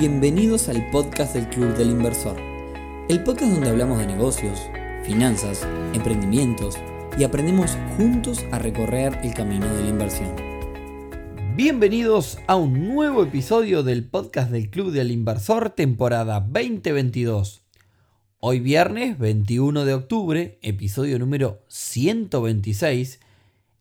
Bienvenidos al podcast del Club del Inversor, el podcast donde hablamos de negocios, finanzas, emprendimientos y aprendemos juntos a recorrer el camino de la inversión. Bienvenidos a un nuevo episodio del podcast del Club del Inversor temporada 2022. Hoy viernes 21 de octubre, episodio número 126,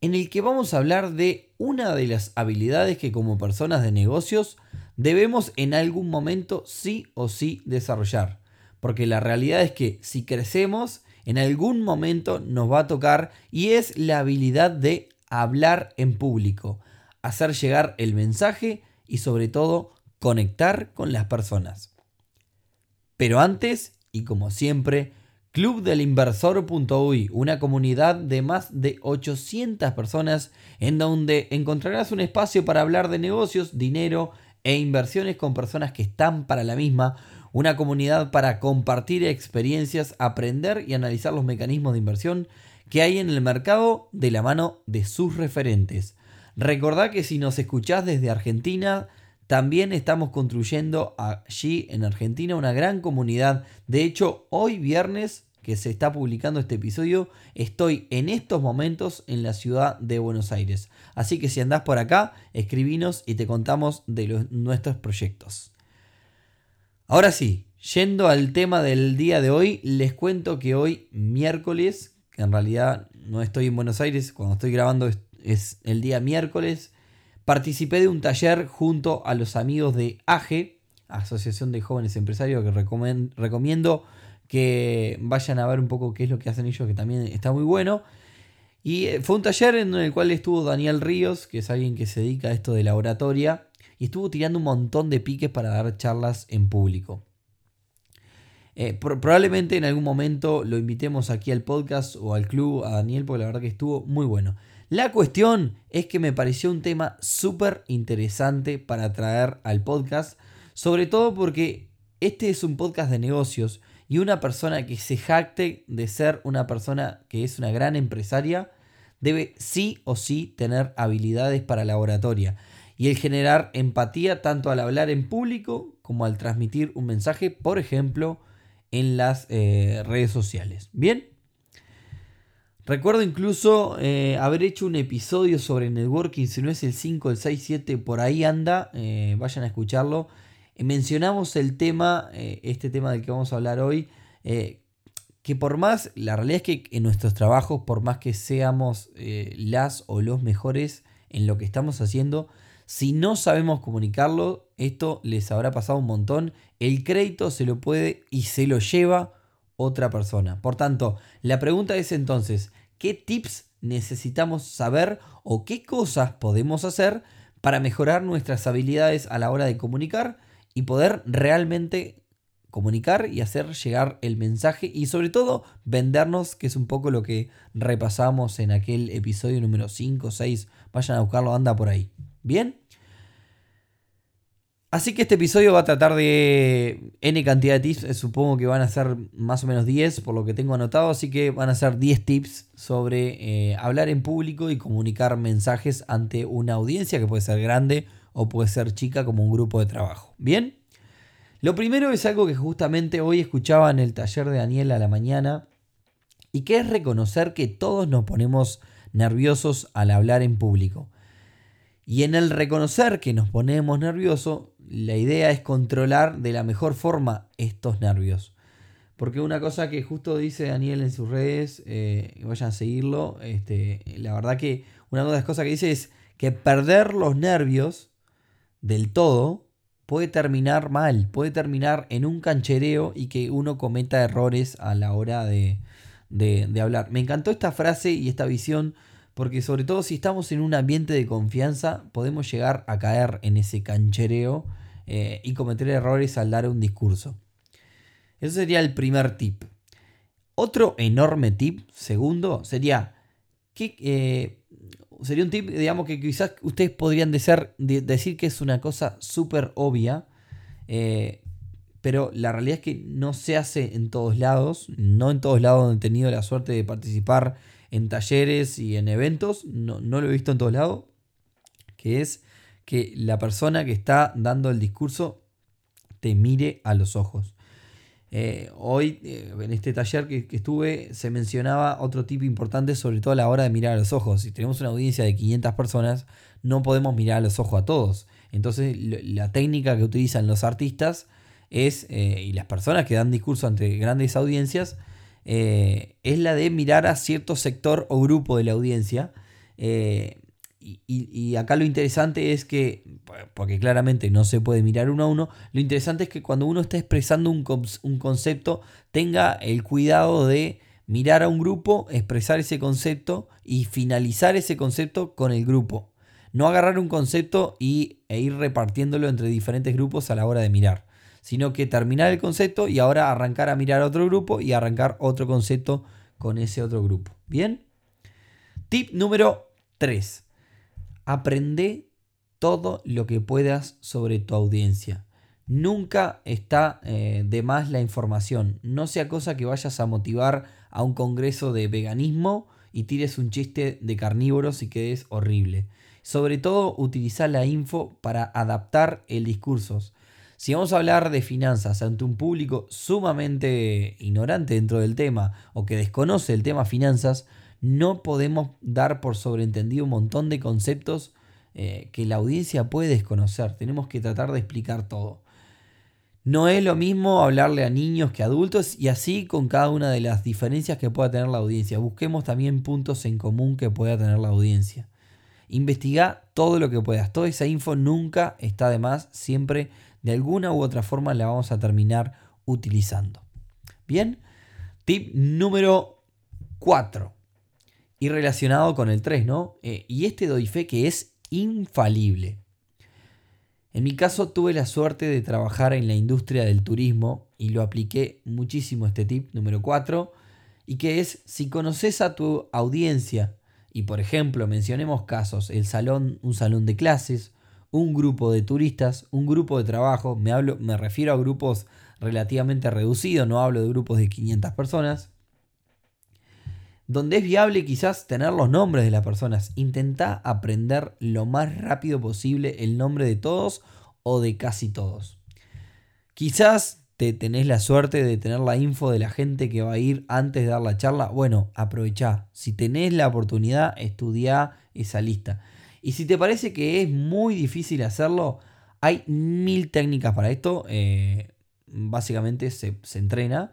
en el que vamos a hablar de una de las habilidades que como personas de negocios debemos en algún momento sí o sí desarrollar. Porque la realidad es que si crecemos, en algún momento nos va a tocar y es la habilidad de hablar en público, hacer llegar el mensaje y sobre todo conectar con las personas. Pero antes, y como siempre, clubdelinversor.uy, una comunidad de más de 800 personas en donde encontrarás un espacio para hablar de negocios, dinero, e inversiones con personas que están para la misma, una comunidad para compartir experiencias, aprender y analizar los mecanismos de inversión que hay en el mercado de la mano de sus referentes. Recordad que si nos escuchás desde Argentina, también estamos construyendo allí en Argentina una gran comunidad. De hecho, hoy viernes que se está publicando este episodio, estoy en estos momentos en la ciudad de Buenos Aires. Así que si andás por acá, escribinos y te contamos de nuestros proyectos. Ahora sí, yendo al tema del día de hoy, les cuento que hoy miércoles, que en realidad no estoy en Buenos Aires, cuando estoy grabando es, el día miércoles, participé de un taller junto a los amigos de AGE, Asociación de Jóvenes Empresarios, que recomiendo que vayan a ver un poco qué es lo que hacen ellos, que también está muy bueno. Y eh, fue un taller en el cual estuvo Daniel Ríos, que es alguien que se dedica a esto de la oratoria, y estuvo tirando un montón de piques para dar charlas en público. Eh, probablemente en algún momento lo invitemos aquí al podcast o al club a Daniel, porque la verdad que estuvo muy bueno. La cuestión es que me pareció un tema súper interesante para traer al podcast, sobre todo porque este es un podcast de negocios y una persona que se jacte de ser una persona que es una gran empresaria debe sí o sí tener habilidades para la oratoria y el generar empatía tanto al hablar en público como al transmitir un mensaje, por ejemplo, en las eh, redes sociales. Bien. Recuerdo incluso eh, haber hecho un episodio sobre networking, si no es el 5, el 6, 7, por ahí anda, eh, vayan a escucharlo mencionamos el tema, eh, este tema del que vamos a hablar hoy, eh, que por más, la realidad es que en nuestros trabajos, por más que seamos eh, las o los mejores en lo que estamos haciendo, si no sabemos comunicarlo, esto les habrá pasado un montón, el crédito se lo puede y se lo lleva otra persona. Por tanto, la pregunta es entonces, ¿qué tips necesitamos saber o qué cosas podemos hacer para mejorar nuestras habilidades a la hora de comunicar y poder realmente comunicar y hacer llegar el mensaje y sobre todo vendernos, que es un poco lo que repasamos en aquel episodio número 5, 6, vayan a buscarlo, anda por ahí. ¿Bien? Así que este episodio va a tratar de N cantidad de tips, supongo que van a ser más o menos 10 por lo que tengo anotado, así que van a ser 10 tips sobre eh, hablar en público y comunicar mensajes ante una audiencia que puede ser grande o puede ser chica como un grupo de trabajo. ¿Bien? Lo primero es algo que justamente hoy escuchaba en el taller de Daniel a la mañana y que es reconocer que todos nos ponemos nerviosos al hablar en público. Y en el reconocer que nos ponemos nerviosos, la idea es controlar de la mejor forma estos nervios. Porque una cosa que justo dice Daniel en sus redes, eh, vayan a seguirlo, este, la verdad que una de las cosas que dice es que perder los nervios del todo puede terminar mal, puede terminar en un canchereo y que uno cometa errores a la hora de, hablar. Me encantó esta frase y esta visión porque sobre todo si estamos en un ambiente de confianza podemos llegar a caer en ese canchereo eh, y cometer errores al dar un discurso. Eso sería el primer tip. Otro enorme tip, segundo, sería que eh, sería un tip, digamos, que quizás ustedes podrían decir, que es una cosa súper obvia, eh, pero la realidad es que no se hace en todos lados, no en todos lados he tenido la suerte de participar en talleres y en eventos, no, no lo he visto en todos lados, que es que la persona que está dando el discurso te mire a los ojos. Eh, hoy, eh, en este taller que, estuve, se mencionaba otro tipo importante, sobre todo a la hora de mirar a los ojos. Si tenemos una audiencia de 500 personas, no podemos mirar a los ojos a todos. Entonces, la técnica que utilizan los artistas es, eh, y las personas que dan discurso ante grandes audiencias, es la de mirar a cierto sector o grupo de la audiencia y, acá lo interesante es que, porque claramente no se puede mirar uno a uno, lo interesante es que cuando uno está expresando un, concepto, tenga el cuidado de mirar a un grupo, expresar ese concepto y finalizar ese concepto con el grupo. No agarrar un concepto y, e ir repartiéndolo entre diferentes grupos a la hora de mirar, sino que terminar el concepto y ahora arrancar a mirar a otro grupo y arrancar otro concepto con ese otro grupo. ¿Bien? Tip número 3 aprende todo lo que puedas sobre tu audiencia. Nunca está eh, de más la información. No sea cosa que vayas a motivar a un congreso de veganismo y tires un chiste de carnívoros y quedes horrible. Sobre todo, utiliza la info para adaptar el discurso. Si vamos a hablar de finanzas ante un público sumamente ignorante dentro del tema o que desconoce el tema finanzas, no podemos dar por sobreentendido un montón de conceptos eh, que la audiencia puede desconocer. Tenemos que tratar de explicar todo. No es lo mismo hablarle a niños que a adultos y así con cada una de las diferencias que pueda tener la audiencia. Busquemos también puntos en común que pueda tener la audiencia. Investiga todo lo que puedas. Toda esa info nunca está de más. Siempre de alguna u otra forma la vamos a terminar utilizando. Bien. Tip número 4 y relacionado con el 3, ¿no? Eh, y este doy fe que es infalible. En mi caso tuve la suerte de trabajar en la industria del turismo y lo apliqué muchísimo este tip número 4 y que es si conoces a tu audiencia y por ejemplo mencionemos casos, el salón, un salón de clases, un grupo de turistas, un grupo de trabajo, me, hablo, me refiero a grupos relativamente reducidos, no hablo de grupos de 500 personas, donde es viable quizás tener los nombres de las personas. Intenta aprender lo más rápido posible el nombre de todos o de casi todos. Quizás te tenés la suerte de tener la info de la gente que va a ir antes de dar la charla. Bueno, aprovecha. Si tenés la oportunidad, estudia esa lista. Y si te parece que es muy difícil hacerlo, hay mil técnicas para esto. Eh, básicamente se, se entrena.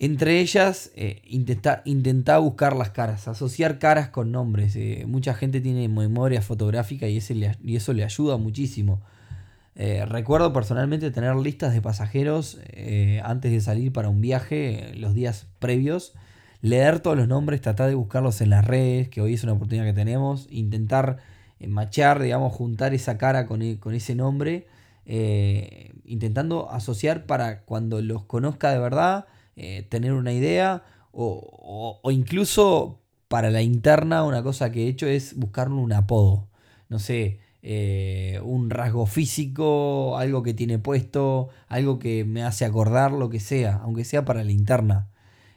Entre ellas, eh, intentar buscar las caras, asociar caras con nombres. Eh, mucha gente tiene memoria fotográfica y, eso le ayuda muchísimo. Eh, recuerdo personalmente tener listas de pasajeros antes de salir para un viaje, los días previos, leer todos los nombres, tratar de buscarlos en las redes, que hoy es una oportunidad que tenemos, intentar machar, digamos, juntar esa cara con, e, con ese nombre, intentando asociar para cuando los conozca de verdad eh, tener una idea o, incluso para la interna una cosa que he hecho es buscarle un apodo. No sé, eh, un rasgo físico, algo que tiene puesto, algo que me hace acordar, lo que sea, aunque sea para la interna.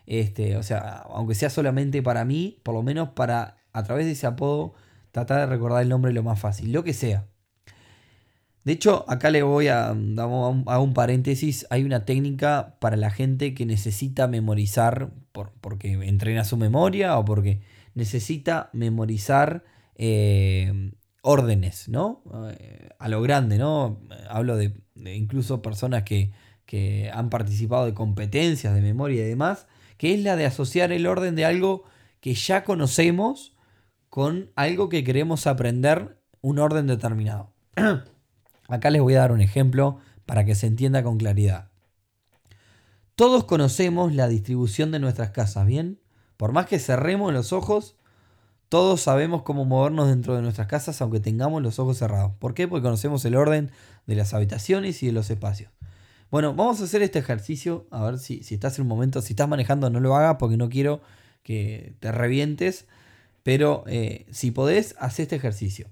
Este, o sea, aunque sea solamente para mí, por lo menos para a través de ese apodo tratar de recordar el nombre lo más fácil, lo que sea. De hecho, acá le voy a, a un paréntesis, hay una técnica para la gente que necesita memorizar, por, porque entrena su memoria o porque necesita memorizar eh, órdenes, ¿no? Eh, a lo grande, ¿no? Hablo de, incluso personas que, que, han participado de competencias de memoria y demás, que es la de asociar el orden de algo que ya conocemos con algo que queremos aprender, un orden determinado. Acá les voy a dar un ejemplo para que se entienda con claridad. Todos conocemos la distribución de nuestras casas, ¿bien? Por más que cerremos los ojos, todos sabemos cómo movernos dentro de nuestras casas aunque tengamos los ojos cerrados. ¿Por qué? Porque conocemos el orden de las habitaciones y de los espacios. Bueno, vamos a hacer este ejercicio. A ver si, si estás en un momento, si estás manejando, no lo hagas porque no quiero que te revientes. Pero eh, si podés, haz este ejercicio.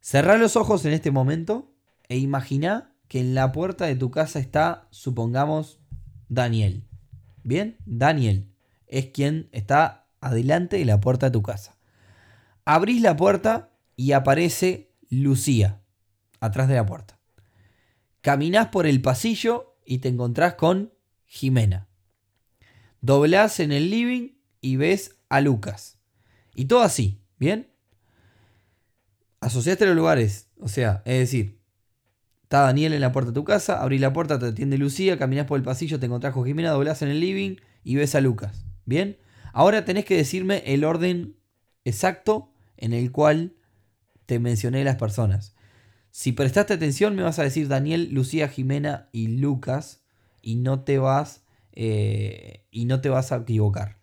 Cerrá los ojos en este momento e imagina que en la puerta de tu casa está, supongamos, Daniel. Bien, Daniel es quien está adelante de la puerta de tu casa. Abrís la puerta y aparece Lucía atrás de la puerta. Caminás por el pasillo y te encontrás con Jimena. Doblás en el living y ves a Lucas. Y todo así, ¿bien? Asociaste los lugares. O sea, es decir, está Daniel en la puerta de tu casa, abrís la puerta, te atiende Lucía, caminás por el pasillo, te encontrás con Jimena, doblás en el living y ves a Lucas. ¿Bien? Ahora tenés que decirme el orden exacto en el cual te mencioné las personas. Si prestaste atención, me vas a decir Daniel, Lucía, Jimena y Lucas. Y no te vas. Eh, y no te vas a equivocar.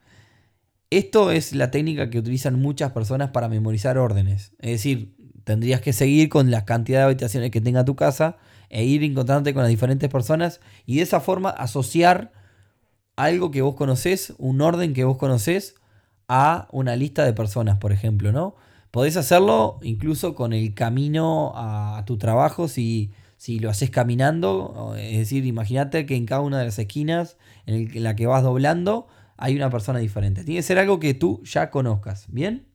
Esto es la técnica que utilizan muchas personas para memorizar órdenes. Es decir, tendrías que seguir con la cantidad de habitaciones que tenga tu casa e ir encontrándote con las diferentes personas y de esa forma asociar algo que vos conocés, un orden que vos conocés, a una lista de personas, por ejemplo, ¿no? Podés hacerlo incluso con el camino a tu trabajo si, si lo haces caminando. Es decir, imagínate que en cada una de las esquinas en, la que vas doblando hay una persona diferente. Tiene que ser algo que tú ya conozcas, ¿bien?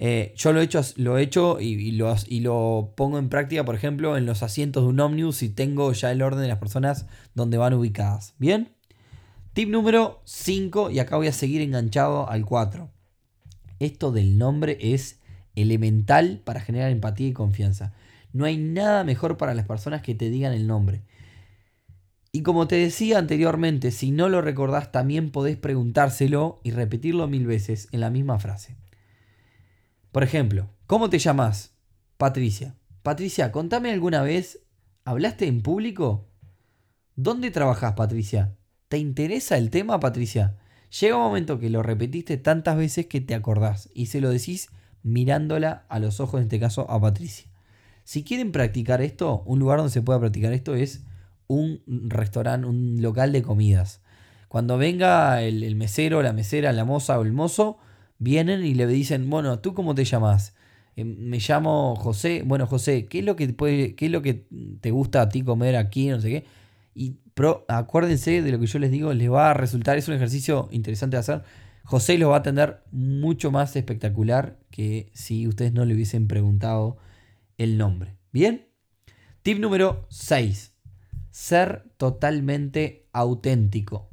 Eh, yo lo he hecho, lo he hecho y, lo, pongo en práctica, por ejemplo, en los asientos de un ómnibus y tengo ya el orden de las personas donde van ubicadas. ¿Bien? Tip número 5, y acá voy a seguir enganchado al 4. Esto del nombre es elemental para generar empatía y confianza. No hay nada mejor para las personas que te digan el nombre. Y como te decía anteriormente, si no lo recordás, también podés preguntárselo y repetirlo mil veces en la misma frase. Por ejemplo, ¿cómo te llamas? Patricia. Patricia, contame alguna vez, ¿hablaste en público? ¿Dónde trabajas, Patricia? ¿Te interesa el tema, Patricia? Llega un momento que lo repetiste tantas veces que te acordás y se lo decís mirándola a los ojos, en este caso a Patricia. Si quieren practicar esto, un lugar donde se pueda practicar esto es un restaurante, un local de comidas. Cuando venga el, mesero, la mesera, la moza o el mozo, vienen y le dicen, bueno, ¿tú cómo te llamas? Eh, me llamo José. Bueno, José, ¿qué es lo que qué es lo que te gusta a ti comer aquí? No sé qué. Y pero acuérdense de lo que yo les digo, les va a resultar, es un ejercicio interesante de hacer. José lo va a tener mucho más espectacular que si ustedes no le hubiesen preguntado el nombre. ¿Bien? Tip número 6. Ser totalmente auténtico.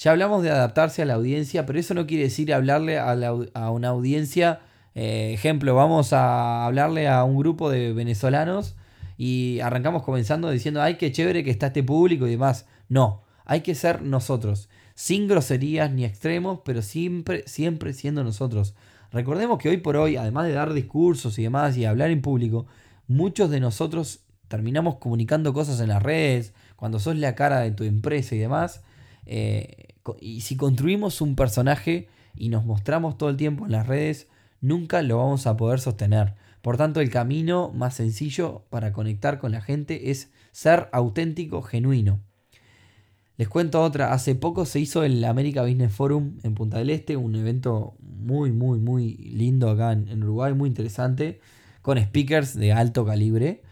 Ya hablamos de adaptarse a la audiencia, pero eso no quiere decir hablarle a, una audiencia. Eh, ejemplo, vamos a hablarle a un grupo de venezolanos y arrancamos comenzando diciendo, ay, qué chévere que está este público y demás. No, hay que ser nosotros, sin groserías ni extremos, pero siempre, siempre siendo nosotros. Recordemos que hoy por hoy, además de dar discursos y demás y hablar en público, muchos de nosotros terminamos comunicando cosas en las redes, cuando sos la cara de tu empresa y demás. Eh, y si construimos un personaje y nos mostramos todo el tiempo en las redes, nunca lo vamos a poder sostener. Por tanto, el camino más sencillo para conectar con la gente es ser auténtico, genuino. Les cuento otra, hace poco se hizo el America Business Forum en Punta del Este, un evento muy, muy, muy lindo acá en, Uruguay, muy interesante, con speakers de alto calibre.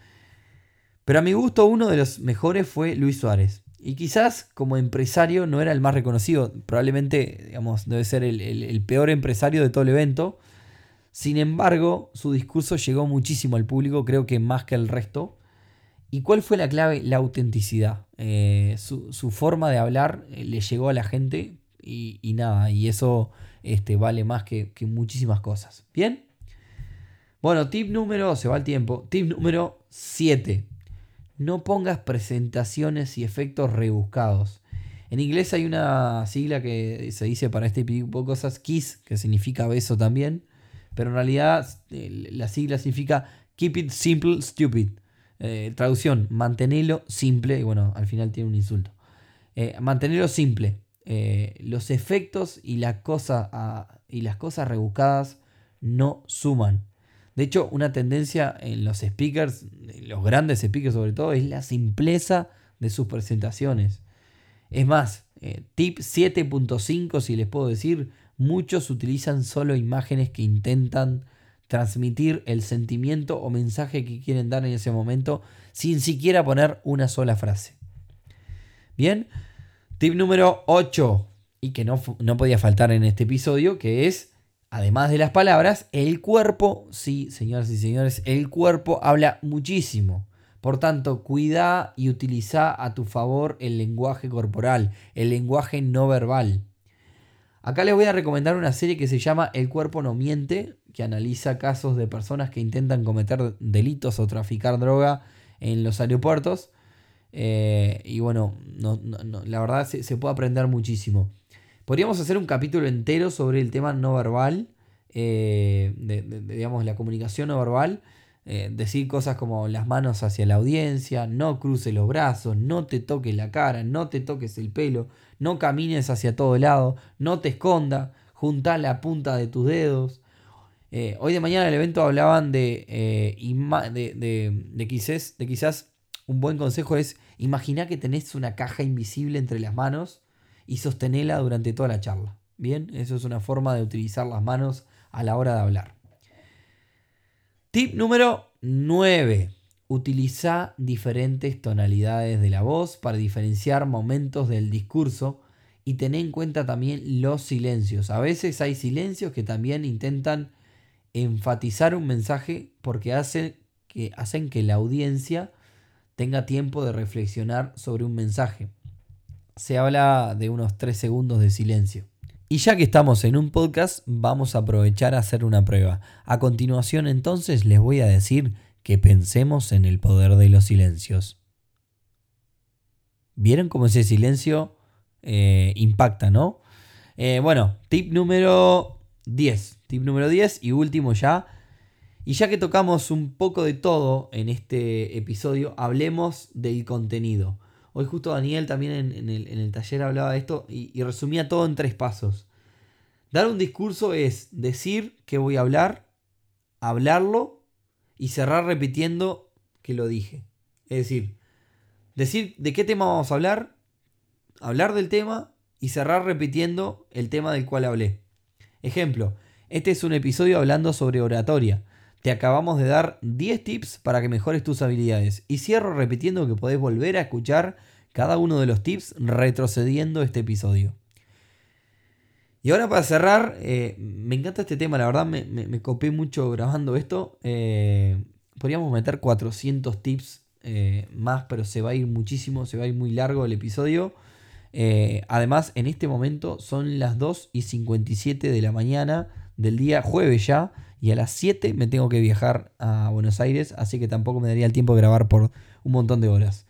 Pero a mi gusto uno de los mejores fue Luis Suárez. Y quizás como empresario no era el más reconocido, probablemente digamos, debe ser el peor empresario de todo el evento, sin embargo, su discurso llegó muchísimo al público, creo que más que el resto. ¿Y cuál fue la clave? La autenticidad. Eh, su, forma de hablar eh, le llegó a la gente y, nada, y eso este, vale más que, que, muchísimas cosas. ¿Bien? Bueno, tip número, se va el tiempo, tip número 7. No pongas presentaciones y efectos rebuscados. En inglés hay una sigla que se dice para este tipo de cosas, KISS, que significa beso también pero en realidad eh, la sigla significa Keep it simple, stupid. Eh, traducción, mantenerlo simple, y bueno, al final tiene un insulto. Eh, mantenerlo simple. los efectos y, y las cosas rebuscadas no suman. De hecho, una tendencia en los speakers, los grandes speakers sobre todo, es la simpleza de sus presentaciones. Es más, tip 7.5, si les puedo decir, muchos utilizan solo imágenes que intentan transmitir el sentimiento o mensaje que quieren dar en ese momento sin siquiera poner una sola frase. Bien, tip número 8 y que no, no podía faltar en este episodio, que es, además de las palabras, el cuerpo, sí, señoras y señores, el cuerpo habla muchísimo. Por tanto, cuida y utiliza a tu favor el lenguaje corporal, el lenguaje no verbal. Acá les voy a recomendar una serie que se llama El cuerpo no miente, que analiza casos de personas que intentan cometer delitos o traficar droga en los aeropuertos. Eh, y bueno, la verdad se, puede aprender muchísimo. Podríamos hacer un capítulo entero sobre el tema no verbal, eh, digamos, la comunicación no verbal. Eh, decir cosas como las manos hacia la audiencia, no cruce los brazos, no te toques la cara, no te toques el pelo, no camines hacia todo lado, no te esconda, junta la punta de tus dedos. Eh, hoy de mañana en el evento hablaban de, de, de, quizás, de quizás un buen consejo es imagina que tenés una caja invisible entre las manos y sostenela durante toda la charla. Bien, eso es una forma de utilizar las manos a la hora de hablar. Tip número 9. Utiliza diferentes tonalidades de la voz para diferenciar momentos del discurso y ten en cuenta también los silencios. A veces hay silencios que también intentan enfatizar un mensaje porque hacen que, hacen que la audiencia tenga tiempo de reflexionar sobre un mensaje. Se habla de unos 3 segundos de silencio. Y ya que estamos en un podcast, vamos a aprovechar a hacer una prueba. A continuación entonces les voy a decir que pensemos en el poder de los silencios. ¿Vieron cómo ese silencio eh, impacta, no? Eh, bueno, tip número 10. Tip número 10 y último ya. Y ya que tocamos un poco de todo en este episodio, hablemos del contenido. Hoy justo Daniel también en, el, taller hablaba de esto y, resumía todo en tres pasos. Dar un discurso es decir que voy a hablar, hablarlo y cerrar repitiendo que lo dije. Es decir, decir de qué tema vamos a hablar, hablar del tema y cerrar repitiendo el tema del cual hablé. Ejemplo, este es un episodio hablando sobre oratoria. Te acabamos de dar 10 tips para que mejores tus habilidades. Y cierro repitiendo que podés volver a escuchar cada uno de los tips retrocediendo este episodio. Y ahora para cerrar, eh, me encanta este tema, la verdad me, me, copé mucho grabando esto. Eh, podríamos meter 400 tips eh, más, pero se va a ir muchísimo, se va a ir muy largo el episodio. además, en este momento son las 2 y 57 de la mañana del día jueves ya y a las 7 me tengo que viajar a Buenos Aires, así que tampoco me daría el tiempo de grabar por un montón de horas.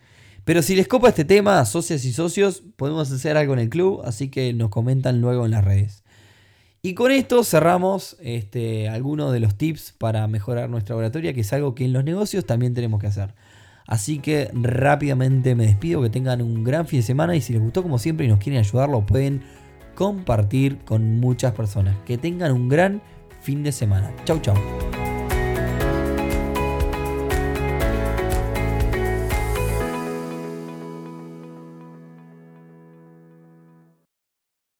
Pero si les copa este tema, socias y socios, podemos hacer algo en el club, así que nos comentan luego en las redes. Y con esto cerramos este, algunos de los tips para mejorar nuestra oratoria, que es algo que en los negocios también tenemos que hacer. Así que rápidamente me despido, que tengan un gran fin de semana y si les gustó como siempre y nos quieren ayudar, lo pueden compartir con muchas personas. Que tengan un gran fin de semana. Chau, chau.